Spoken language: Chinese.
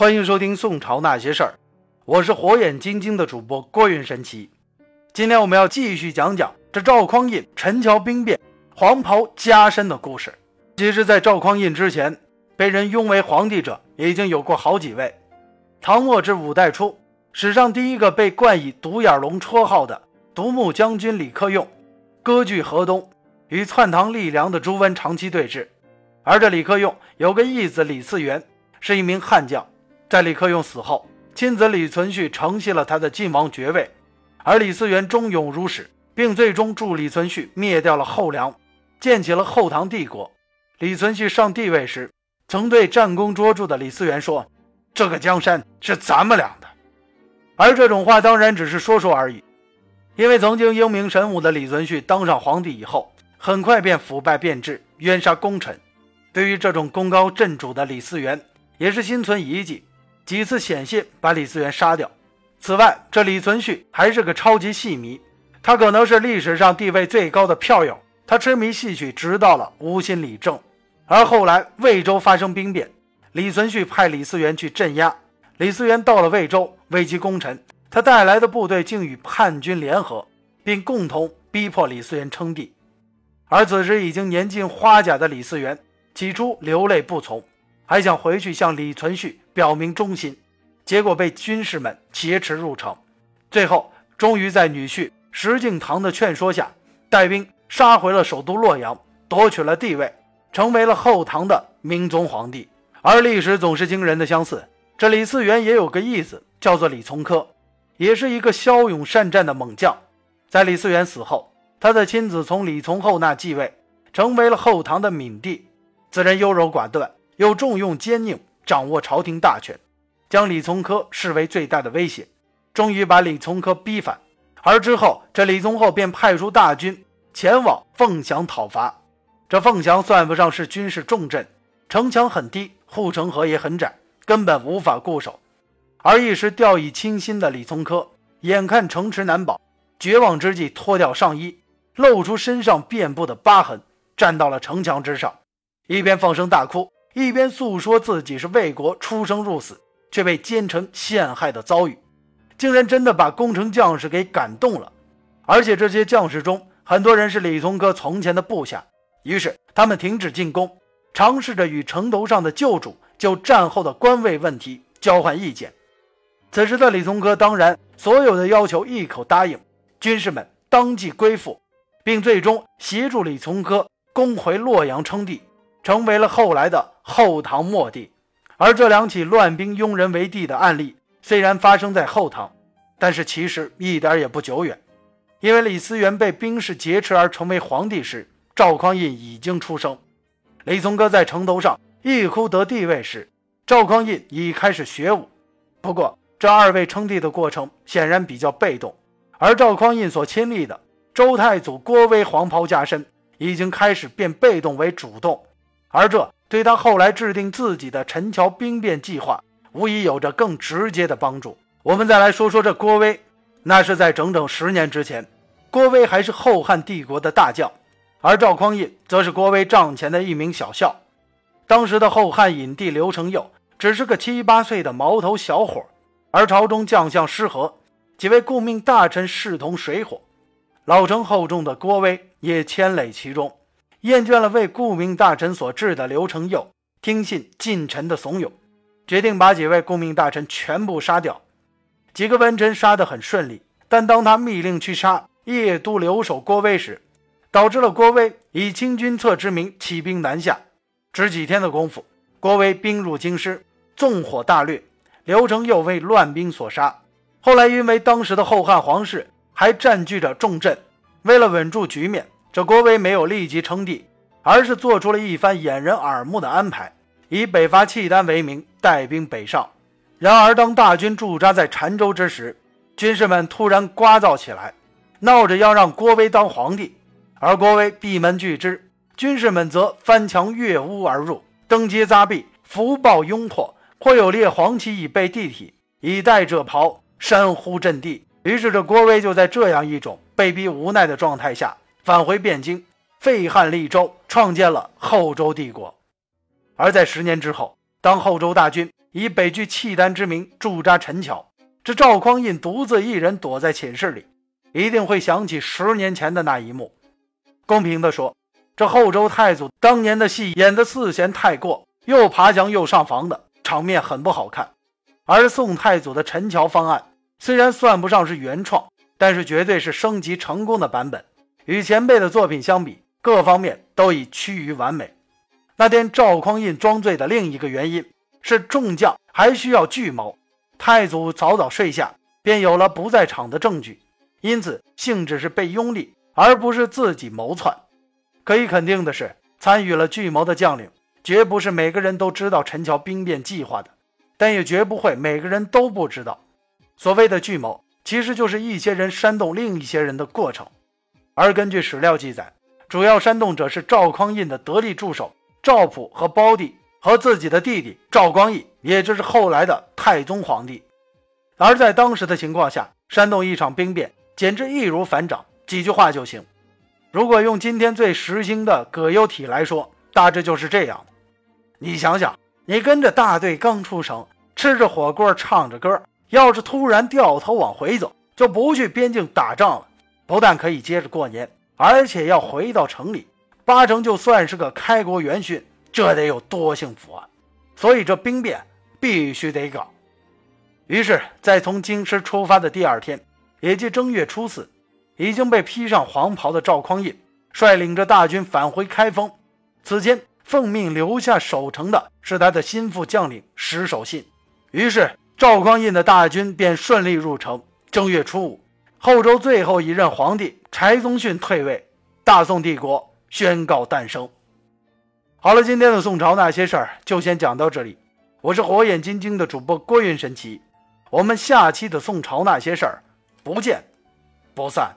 欢迎收听《宋朝那些事儿》，我是火眼金睛的主播郭云神奇。今天我们要继续讲讲这赵匡胤陈桥兵变、黄袍加身的故事。其实，在赵匡胤之前，被人拥为皇帝者已经有过好几位。唐末至五代初，史上第一个被冠以“独眼龙”绰号的独木将军李克用，割据河东，与篡唐立梁的朱温长期对峙。而这李克用有个义子李嗣源，是一名悍将。在李克用死后，亲子李存勖承袭了他的晋王爵位，而李嗣源忠勇如始，并最终助李存勖灭掉了后梁，建起了后唐帝国。李存勖上帝位时，曾对战功卓著的李嗣源说：“这个江山是咱们俩的。”而这种话当然只是说说而已，因为曾经英明神武的李存勖当上皇帝以后，很快便腐败变质，冤杀功臣。对于这种功高震主的李嗣源，也是心存疑忌。几次险些把李嗣源杀掉。此外，这李存勖还是个超级戏迷，他可能是历史上地位最高的票友。他痴迷戏曲，直到了无心李政。而后来魏州发生兵变，李存勖派李嗣源去镇压。李嗣源到了魏州，危机功臣，他带来的部队竟与叛军联合，并共同逼迫李嗣源称帝。而此时已经年近花甲的李嗣源，起初流泪不从。还想回去向李存勖表明忠心，结果被军士们劫持入城，最后终于在女婿石敬瑭的劝说下，带兵杀回了首都洛阳，夺取了帝位，成为了后唐的明宗皇帝。而历史总是惊人的相似，这李嗣源也有个义子，叫做李从珂，也是一个骁勇善战的猛将。在李嗣源死后，他的亲子从李从厚那继位，成为了后唐的闵帝，此人优柔寡断。又重用奸佞，掌握朝廷大权，将李从珂视为最大的威胁，终于把李从珂逼反。而之后，这李从厚便派出大军前往凤翔讨伐。这凤翔算不上是军事重镇，城墙很低，护城河也很窄，根本无法固守。而一时掉以轻心的李从珂，眼看城池难保，绝望之际，脱掉上衣，露出身上遍布的疤痕，站到了城墙之上，一边放声大哭。一边诉说自己是魏国出生入死，却被奸臣陷害的遭遇，竟然真的把攻城将士给感动了。而且这些将士中，很多人是李从珂从前的部下，于是他们停止进攻，尝试着与城头上的旧主就战后的官位问题交换意见。此时的李从珂当然所有的要求一口答应，军士们当即归附，并最终协助李从珂攻回洛阳称帝。成为了后来的后唐末帝，而这两起乱兵拥人为帝的案例虽然发生在后唐，但是其实一点也不久远，因为李思源被兵士劫持而成为皇帝时，赵匡胤已经出生；李从珂在城头上一哭得帝位时，赵匡胤已开始学武。不过，这二位称帝的过程显然比较被动，而赵匡胤所亲历的周太祖郭威黄袍加身，已经开始变被动为主动。而这对他后来制定自己的陈桥兵变计划，无疑有着更直接的帮助。我们再来说说这郭威，那是在整整十年之前，郭威还是后汉帝国的大将，而赵匡胤则是郭威帐前的一名小校。当时的后汉隐帝刘承佑只是个七八岁的毛头小伙，而朝中将相失和，几位顾命大臣势同水火，老成厚重的郭威也牵累其中。厌倦了为顾命大臣所治的刘承佑，听信近臣的怂恿，决定把几位顾命大臣全部杀掉。几个文臣杀得很顺利，但当他密令去杀邺都留守郭威时，导致了郭威以清君侧之名起兵南下。只几天的功夫，郭威兵入京师，纵火大掠，刘承佑为乱兵所杀。后来因为当时的后汉皇室还占据着重镇，为了稳住局面。这郭威没有立即称帝，而是做出了一番掩人耳目的安排，以北伐契丹为名带兵北上。然而，当大军驻扎在澶州之时，军士们突然聒噪起来，闹着要让郭威当皇帝。而郭威闭门拒之，军士们则翻墙越屋而入，登阶砸壁，福报拥破，或有列黄旗以备地体，以待者袍，山呼阵地。于是，这郭威就在这样一种被逼无奈的状态下。返回汴京，废汉立周，创建了后周帝国。而在十年之后，当后周大军以北拒契丹之名驻扎陈桥，这赵匡胤独自一人躲在寝室里，一定会想起十年前的那一幕。公平地说，这后周太祖当年的戏演得似嫌太过，又爬墙又上房的场面很不好看。而宋太祖的陈桥方案虽然算不上是原创，但是绝对是升级成功的版本，与前辈的作品相比，各方面都已趋于完美。那天赵匡胤装醉的另一个原因是众将还需要聚谋，太祖早早睡下，便有了不在场的证据，因此性质是被拥立。而不是自己谋篡。可以肯定的是，参与了聚谋的将领，绝不是每个人都知道陈桥兵变计划的，但也绝不会每个人都不知道。所谓的聚谋，其实就是一些人煽动另一些人的过程。而根据史料记载，主要煽动者是赵匡胤的得力助手赵普和胞弟，和自己的弟弟赵光义，也就是后来的太宗皇帝。而在当时的情况下，煽动一场兵变，简直易如反掌。几句话就行。如果用今天最时兴的葛优体来说，大致就是这样。你想想，你跟着大队刚出城，吃着火锅，唱着歌，要是突然掉头往回走，就不去边境打仗了，不但可以接着过年，而且要回到城里，八成就算是个开国元勋，这得有多幸福啊！所以这兵变必须得搞。于是，在从京师出发的第二天，也即正月初四。已经被披上黄袍的赵匡胤率领着大军返回开封。此前奉命留下守城的是他的心腹将领石守信。于是赵匡胤的大军便顺利入城。正月初五，后周最后一任皇帝柴宗训退位，大宋帝国宣告诞生。好了，今天的宋朝那些事儿就先讲到这里。我是火眼金睛的主播郭云神奇，我们下期的宋朝那些事儿不见不散。